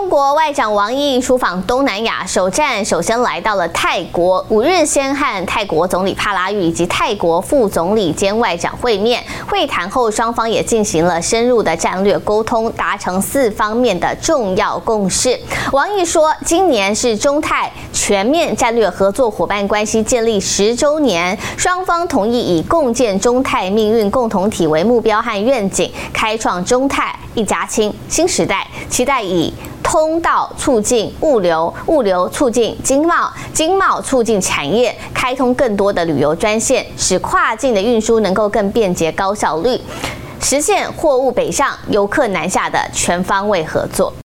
中国外长王毅出访东南亚，首站首先来到了泰国，五日先和泰国总理帕拉育以及泰国副总理兼外长会面。会谈后，双方也进行了深入的战略沟通，达成四方面的重要共识。王毅说，今年是中泰全面战略合作伙伴关系建立十周年，双方同意以共建中泰命运共同体为目标和愿景，开创中泰一家亲新时代，期待以。通道促进物流，物流促进经贸，经贸促进产业，开通更多的旅游专线，使跨境的运输能够更便捷高效率，实现货物北上、游客南下的全方位合作。